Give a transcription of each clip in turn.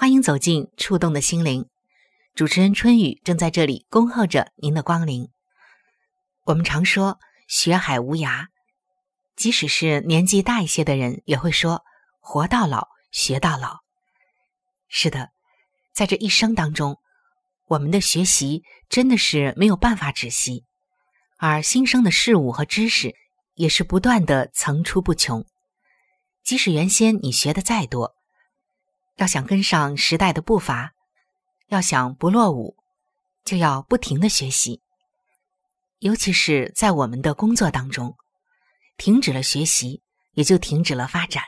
欢迎走进触动的心灵。主持人春雨正在这里恭候着您的光临。我们常说“学海无涯”，即使是年纪大一些的人，也会说“活到老，学到老”。是的，在这一生当中，我们的学习真的是没有办法止息，而新生的事物和知识也是不断的层出不穷。即使原先你学的再多，要想跟上时代的步伐，要想不落伍，就要不停的学习。尤其是在我们的工作当中，停止了学习，也就停止了发展。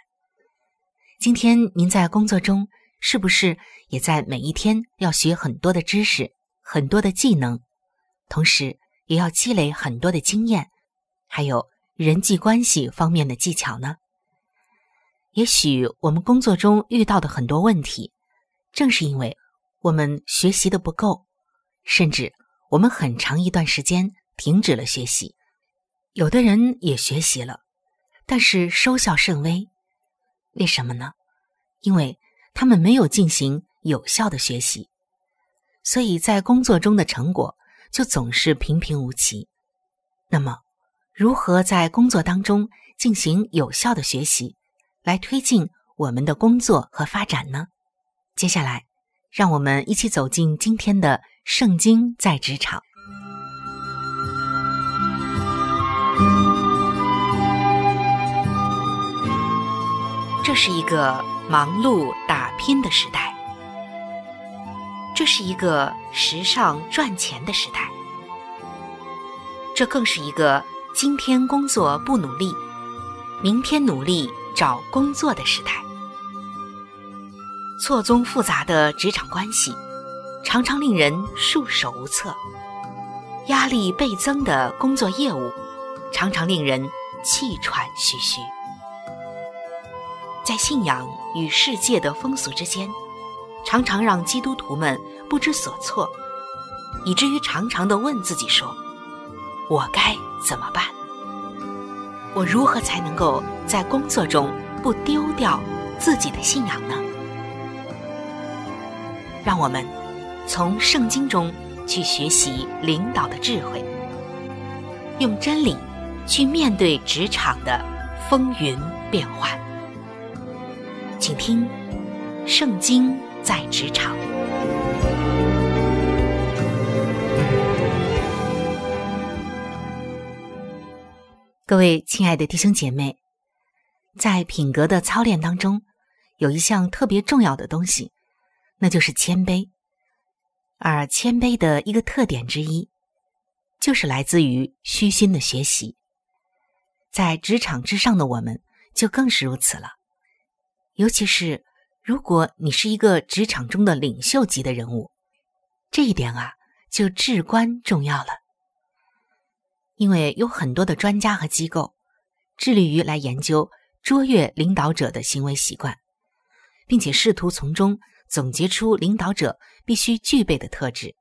今天您在工作中，是不是也在每一天要学很多的知识、很多的技能，同时也要积累很多的经验，还有人际关系方面的技巧呢？也许我们工作中遇到的很多问题，正是因为我们学习的不够，甚至我们很长一段时间停止了学习。有的人也学习了，但是收效甚微。为什么呢？因为他们没有进行有效的学习，所以在工作中的成果就总是平平无奇。那么，如何在工作当中进行有效的学习？来推进我们的工作和发展呢？接下来，让我们一起走进今天的《圣经在职场》。这是一个忙碌打拼的时代，这是一个时尚赚钱的时代，这更是一个今天工作不努力，明天努力。找工作的时代，错综复杂的职场关系，常常令人束手无策；压力倍增的工作业务，常常令人气喘吁吁。在信仰与世界的风俗之间，常常让基督徒们不知所措，以至于常常的问自己说：“我该怎么办？”我如何才能够在工作中不丢掉自己的信仰呢？让我们从圣经中去学习领导的智慧，用真理去面对职场的风云变幻。请听《圣经在职场》。各位亲爱的弟兄姐妹，在品格的操练当中，有一项特别重要的东西，那就是谦卑。而谦卑的一个特点之一，就是来自于虚心的学习。在职场之上的我们，就更是如此了。尤其是如果你是一个职场中的领袖级的人物，这一点啊，就至关重要了。因为有很多的专家和机构致力于来研究卓越领导者的行为习惯，并且试图从中总结出领导者必须具备的特质。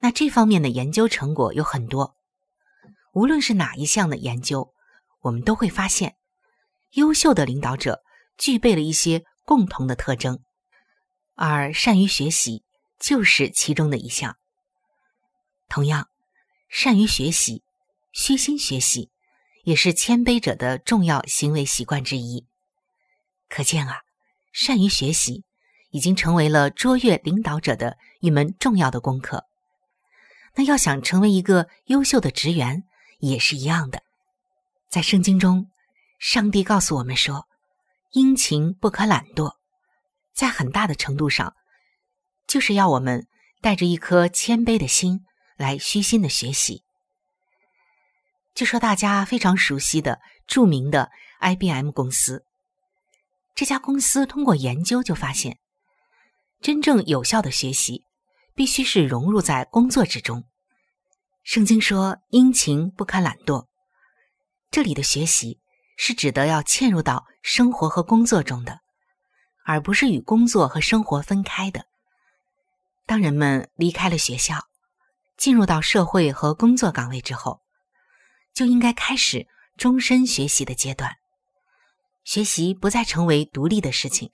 那这方面的研究成果有很多，无论是哪一项的研究，我们都会发现，优秀的领导者具备了一些共同的特征，而善于学习就是其中的一项。同样，善于学习、虚心学习，也是谦卑者的重要行为习惯之一。可见啊。善于学习，已经成为了卓越领导者的一门重要的功课。那要想成为一个优秀的职员，也是一样的。在圣经中，上帝告诉我们说：“殷勤不可懒惰。”在很大的程度上，就是要我们带着一颗谦卑的心来虚心的学习。就说大家非常熟悉的著名的 IBM 公司。这家公司通过研究就发现，真正有效的学习必须是融入在工作之中。圣经说：“殷勤不可懒惰。”这里的学习是指的要嵌入到生活和工作中的，而不是与工作和生活分开的。当人们离开了学校，进入到社会和工作岗位之后，就应该开始终身学习的阶段。学习不再成为独立的事情，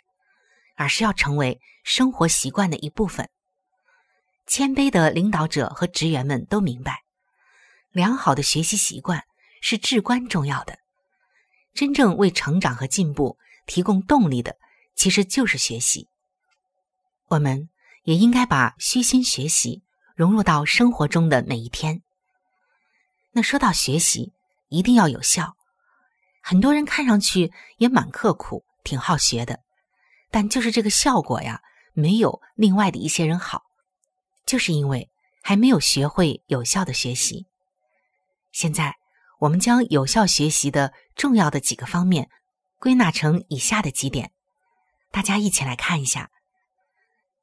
而是要成为生活习惯的一部分。谦卑的领导者和职员们都明白，良好的学习习惯是至关重要的。真正为成长和进步提供动力的，其实就是学习。我们也应该把虚心学习融入到生活中的每一天。那说到学习，一定要有效。很多人看上去也蛮刻苦，挺好学的，但就是这个效果呀，没有另外的一些人好，就是因为还没有学会有效的学习。现在我们将有效学习的重要的几个方面归纳成以下的几点，大家一起来看一下。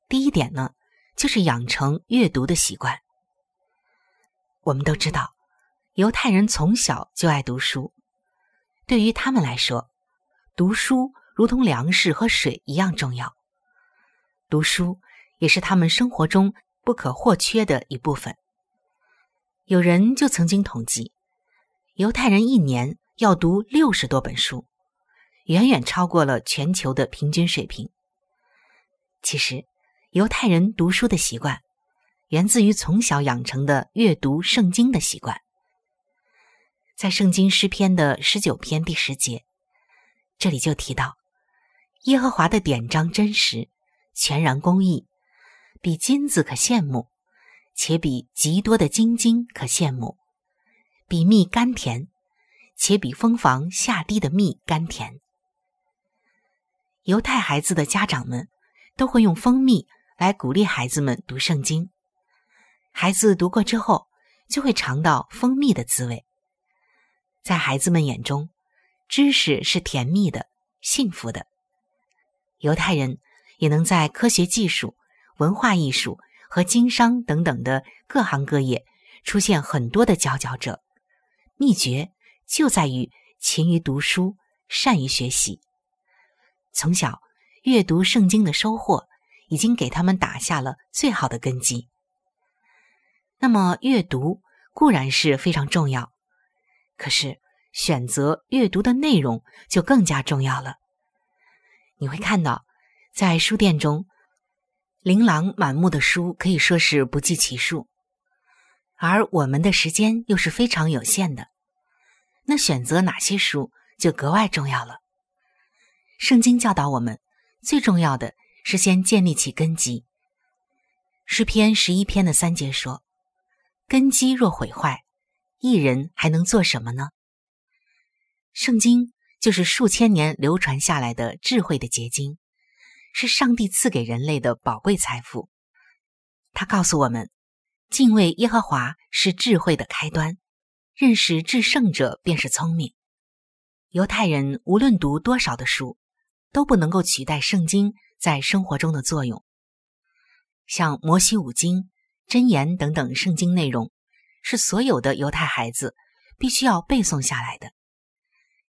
第一点呢，就是养成阅读的习惯。我们都知道，犹太人从小就爱读书。对于他们来说，读书如同粮食和水一样重要。读书也是他们生活中不可或缺的一部分。有人就曾经统计，犹太人一年要读六十多本书，远远超过了全球的平均水平。其实，犹太人读书的习惯源自于从小养成的阅读圣经的习惯。在圣经诗篇的十九篇第十节，这里就提到，耶和华的典章真实，全然公义，比金子可羡慕，且比极多的金金可羡慕，比蜜甘甜，且比蜂房下滴的蜜甘甜。犹太孩子的家长们都会用蜂蜜来鼓励孩子们读圣经，孩子读过之后，就会尝到蜂蜜的滋味。在孩子们眼中，知识是甜蜜的、幸福的。犹太人也能在科学技术、文化艺术和经商等等的各行各业出现很多的佼佼者。秘诀就在于勤于读书、善于学习。从小阅读圣经的收获，已经给他们打下了最好的根基。那么，阅读固然是非常重要。可是，选择阅读的内容就更加重要了。你会看到，在书店中，琳琅满目的书可以说是不计其数，而我们的时间又是非常有限的。那选择哪些书就格外重要了。圣经教导我们，最重要的是先建立起根基。诗篇十一篇的三节说：“根基若毁坏。”一人还能做什么呢？圣经就是数千年流传下来的智慧的结晶，是上帝赐给人类的宝贵财富。他告诉我们，敬畏耶和华是智慧的开端，认识至圣者便是聪明。犹太人无论读多少的书，都不能够取代圣经在生活中的作用。像摩西五经、箴言等等圣经内容。是所有的犹太孩子必须要背诵下来的。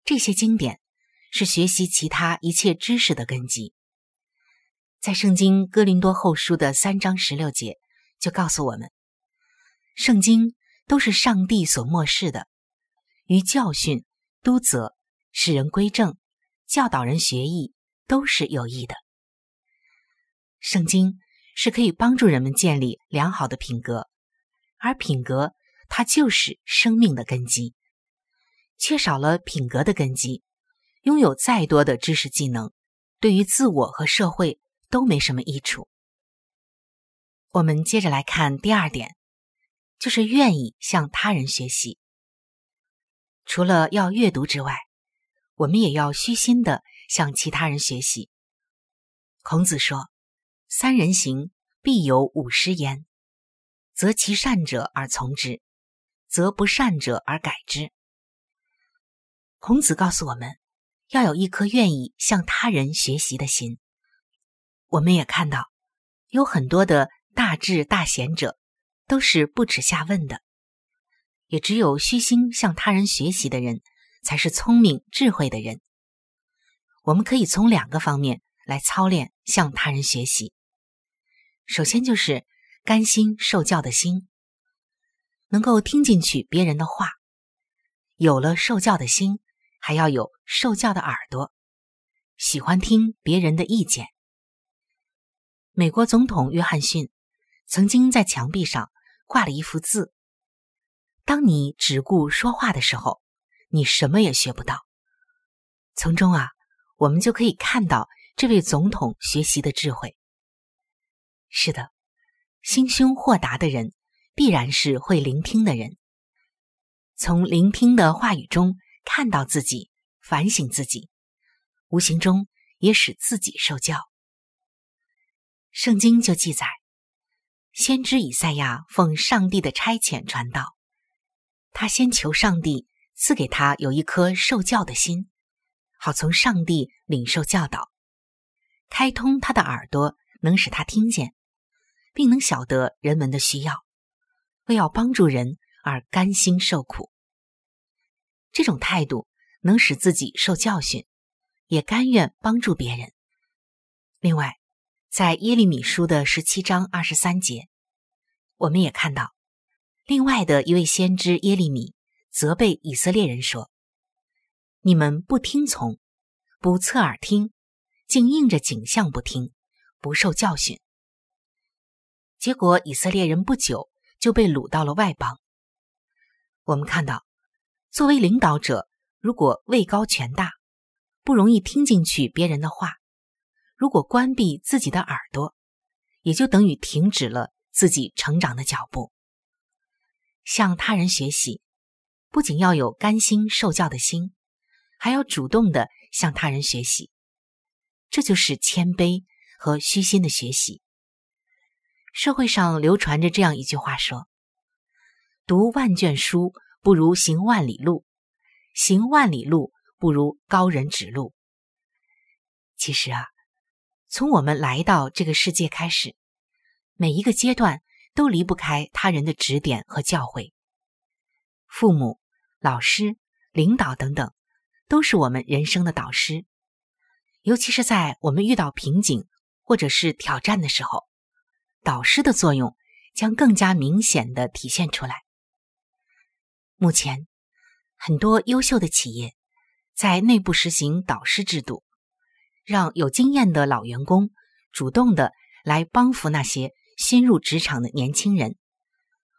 这些经典是学习其他一切知识的根基，在圣经哥林多后书的三章十六节就告诉我们，圣经都是上帝所漠视的，于教训、督责、使人归正、教导人学艺，都是有益的。圣经是可以帮助人们建立良好的品格，而品格它就是生命的根基。缺少了品格的根基，拥有再多的知识技能，对于自我和社会都没什么益处。我们接着来看第二点，就是愿意向他人学习。除了要阅读之外，我们也要虚心的向其他人学习。孔子说：“三人行，必有五十焉，择其善者而从之，择不善者而改之。”孔子告诉我们，要有一颗愿意向他人学习的心。我们也看到，有很多的大智大贤者都是不耻下问的，也只有虚心向他人学习的人，才是聪明智慧的人。我们可以从两个方面来操练向他人学习。首先就是甘心受教的心，能够听进去别人的话，有了受教的心。还要有受教的耳朵，喜欢听别人的意见。美国总统约翰逊曾经在墙壁上挂了一幅字：“当你只顾说话的时候，你什么也学不到。”从中啊，我们就可以看到这位总统学习的智慧。是的，心胸豁达的人必然是会聆听的人，从聆听的话语中。看到自己，反省自己，无形中也使自己受教。圣经就记载，先知以赛亚奉上帝的差遣传道，他先求上帝赐给他有一颗受教的心，好从上帝领受教导，开通他的耳朵，能使他听见，并能晓得人们的需要，为要帮助人而甘心受苦。这种态度能使自己受教训，也甘愿帮助别人。另外，在耶利米书的十七章二十三节，我们也看到，另外的一位先知耶利米责备以色列人说：“你们不听从，不侧耳听，竟应着景象不听，不受教训。”结果，以色列人不久就被掳到了外邦。我们看到。作为领导者，如果位高权大，不容易听进去别人的话；如果关闭自己的耳朵，也就等于停止了自己成长的脚步。向他人学习，不仅要有甘心受教的心，还要主动的向他人学习。这就是谦卑和虚心的学习。社会上流传着这样一句话说：“读万卷书。”不如行万里路，行万里路不如高人指路。其实啊，从我们来到这个世界开始，每一个阶段都离不开他人的指点和教诲。父母、老师、领导等等，都是我们人生的导师。尤其是在我们遇到瓶颈或者是挑战的时候，导师的作用将更加明显的体现出来。目前，很多优秀的企业在内部实行导师制度，让有经验的老员工主动的来帮扶那些新入职场的年轻人，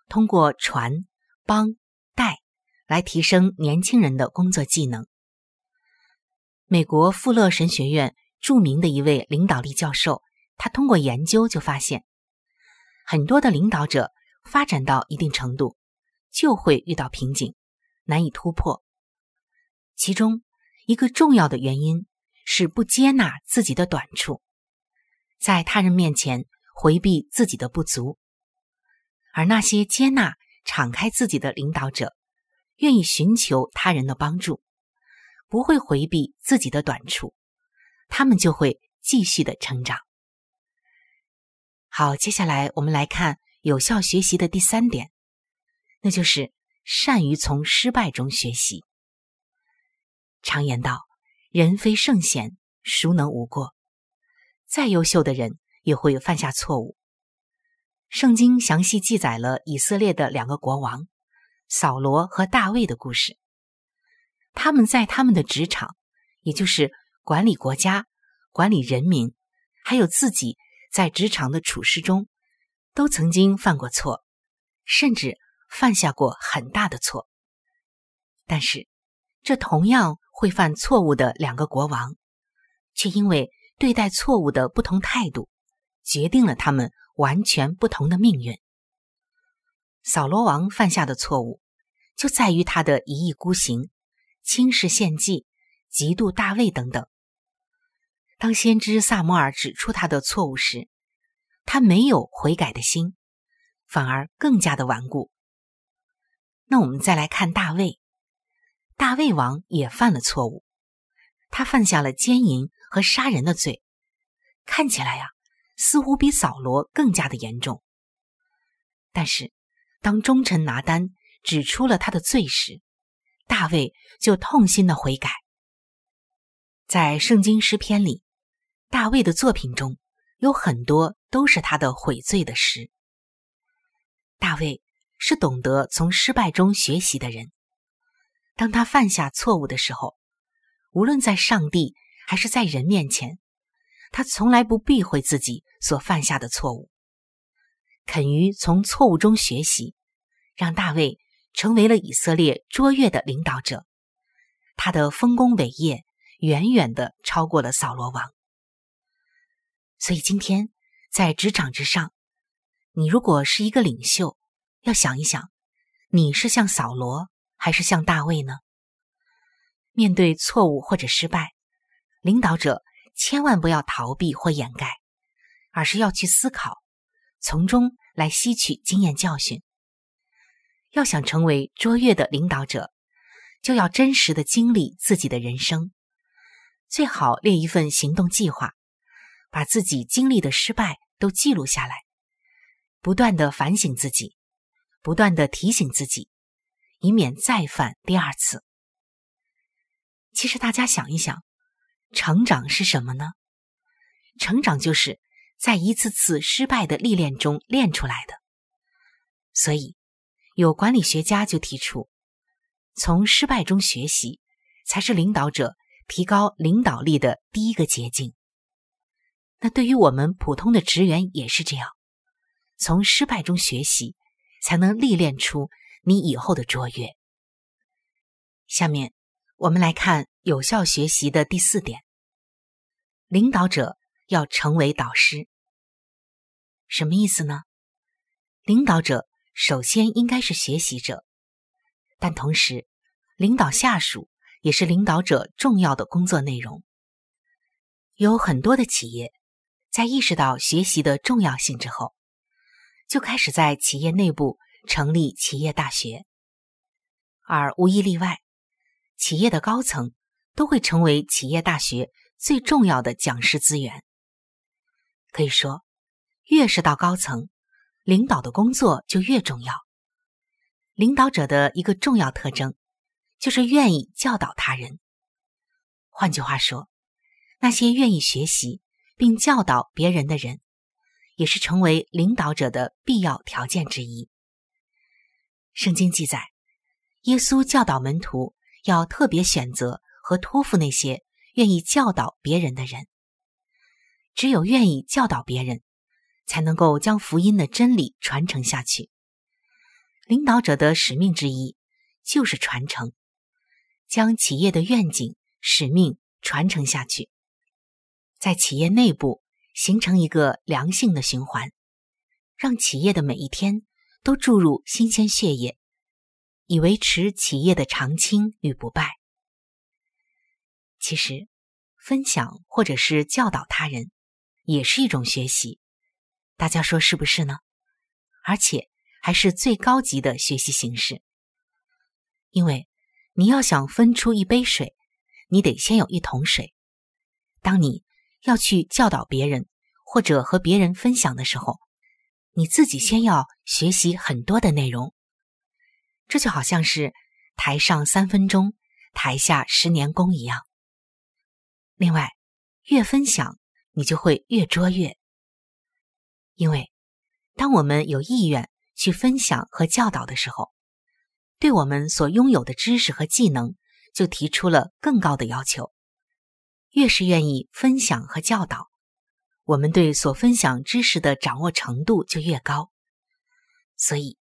通过传、帮、带来提升年轻人的工作技能。美国富勒神学院著名的一位领导力教授，他通过研究就发现，很多的领导者发展到一定程度。就会遇到瓶颈，难以突破。其中一个重要的原因是不接纳自己的短处，在他人面前回避自己的不足。而那些接纳、敞开自己的领导者，愿意寻求他人的帮助，不会回避自己的短处，他们就会继续的成长。好，接下来我们来看有效学习的第三点。那就是善于从失败中学习。常言道：“人非圣贤，孰能无过？”再优秀的人也会犯下错误。圣经详细记载了以色列的两个国王扫罗和大卫的故事。他们在他们的职场，也就是管理国家、管理人民，还有自己在职场的处事中，都曾经犯过错，甚至犯下过很大的错。但是，这同样会犯错误的两个国王，却因为对待错误的不同态度，决定了他们。完全不同的命运。扫罗王犯下的错误，就在于他的一意孤行、轻视献祭、嫉妒大卫等等。当先知萨摩尔指出他的错误时，他没有悔改的心，反而更加的顽固。那我们再来看大卫，大卫王也犯了错误，他犯下了奸淫和杀人的罪，看起来呀。似乎比扫罗更加的严重。但是，当忠臣拿单指出了他的罪时，大卫就痛心的悔改。在圣经诗篇里，大卫的作品中有很多都是他的悔罪的诗。大卫是懂得从失败中学习的人。当他犯下错误的时候，无论在上帝还是在人面前。他从来不避讳自己所犯下的错误，肯于从错误中学习，让大卫成为了以色列卓越的领导者。他的丰功伟业远远的超过了扫罗王。所以今天在职场之上，你如果是一个领袖，要想一想，你是像扫罗还是像大卫呢？面对错误或者失败，领导者。千万不要逃避或掩盖，而是要去思考，从中来吸取经验教训。要想成为卓越的领导者，就要真实的经历自己的人生，最好列一份行动计划，把自己经历的失败都记录下来，不断的反省自己，不断的提醒自己，以免再犯第二次。其实大家想一想。成长是什么呢？成长就是在一次次失败的历练中练出来的。所以，有管理学家就提出，从失败中学习才是领导者提高领导力的第一个捷径。那对于我们普通的职员也是这样，从失败中学习，才能历练出你以后的卓越。下面我们来看。有效学习的第四点，领导者要成为导师。什么意思呢？领导者首先应该是学习者，但同时，领导下属也是领导者重要的工作内容。有很多的企业在意识到学习的重要性之后，就开始在企业内部成立企业大学，而无一例外，企业的高层。都会成为企业大学最重要的讲师资源。可以说，越是到高层，领导的工作就越重要。领导者的一个重要特征，就是愿意教导他人。换句话说，那些愿意学习并教导别人的人，也是成为领导者的必要条件之一。圣经记载，耶稣教导门徒要特别选择。和托付那些愿意教导别人的人，只有愿意教导别人，才能够将福音的真理传承下去。领导者的使命之一就是传承，将企业的愿景、使命传承下去，在企业内部形成一个良性的循环，让企业的每一天都注入新鲜血液，以维持企业的长青与不败。其实，分享或者是教导他人，也是一种学习。大家说是不是呢？而且还是最高级的学习形式。因为你要想分出一杯水，你得先有一桶水。当你要去教导别人或者和别人分享的时候，你自己先要学习很多的内容。这就好像是台上三分钟，台下十年功一样。另外，越分享你就会越卓越。因为当我们有意愿去分享和教导的时候，对我们所拥有的知识和技能就提出了更高的要求。越是愿意分享和教导，我们对所分享知识的掌握程度就越高。所以，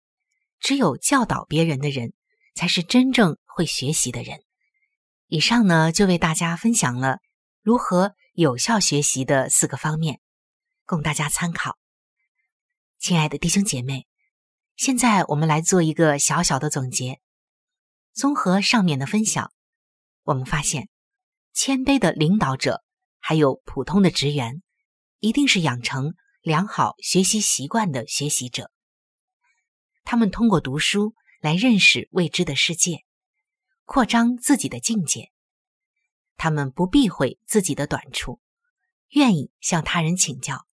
只有教导别人的人，才是真正会学习的人。以上呢，就为大家分享了如何有效学习的四个方面，供大家参考。亲爱的弟兄姐妹，现在我们来做一个小小的总结。综合上面的分享，我们发现，谦卑的领导者还有普通的职员，一定是养成良好学习习惯的学习者。他们通过读书来认识未知的世界。扩张自己的境界，他们不避讳自己的短处，愿意向他人请教。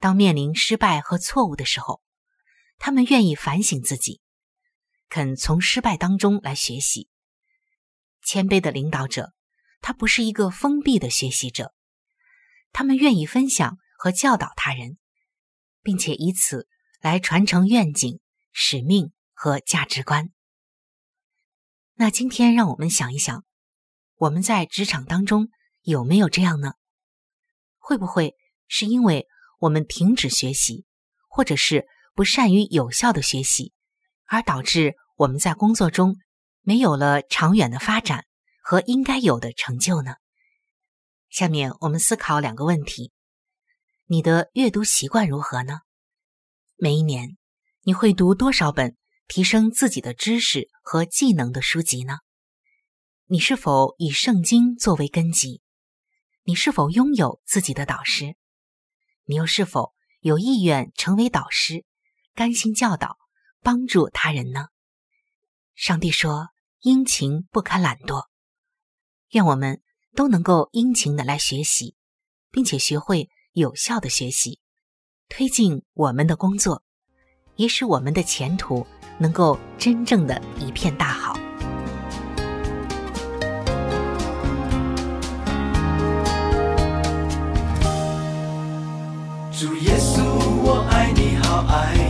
当面临失败和错误的时候，他们愿意反省自己，肯从失败当中来学习。谦卑的领导者，他不是一个封闭的学习者，他们愿意分享和教导他人，并且以此来传承愿景、使命和价值观。那今天让我们想一想，我们在职场当中有没有这样呢？会不会是因为我们停止学习，或者是不善于有效的学习，而导致我们在工作中没有了长远的发展和应该有的成就呢？下面我们思考两个问题：你的阅读习惯如何呢？每一年你会读多少本？提升自己的知识和技能的书籍呢？你是否以圣经作为根基？你是否拥有自己的导师？你又是否有意愿成为导师，甘心教导、帮助他人呢？上帝说：“殷勤不可懒惰。”愿我们都能够殷勤的来学习，并且学会有效的学习，推进我们的工作，也使我们的前途。能够真正的一片大好。主耶稣，我爱你好爱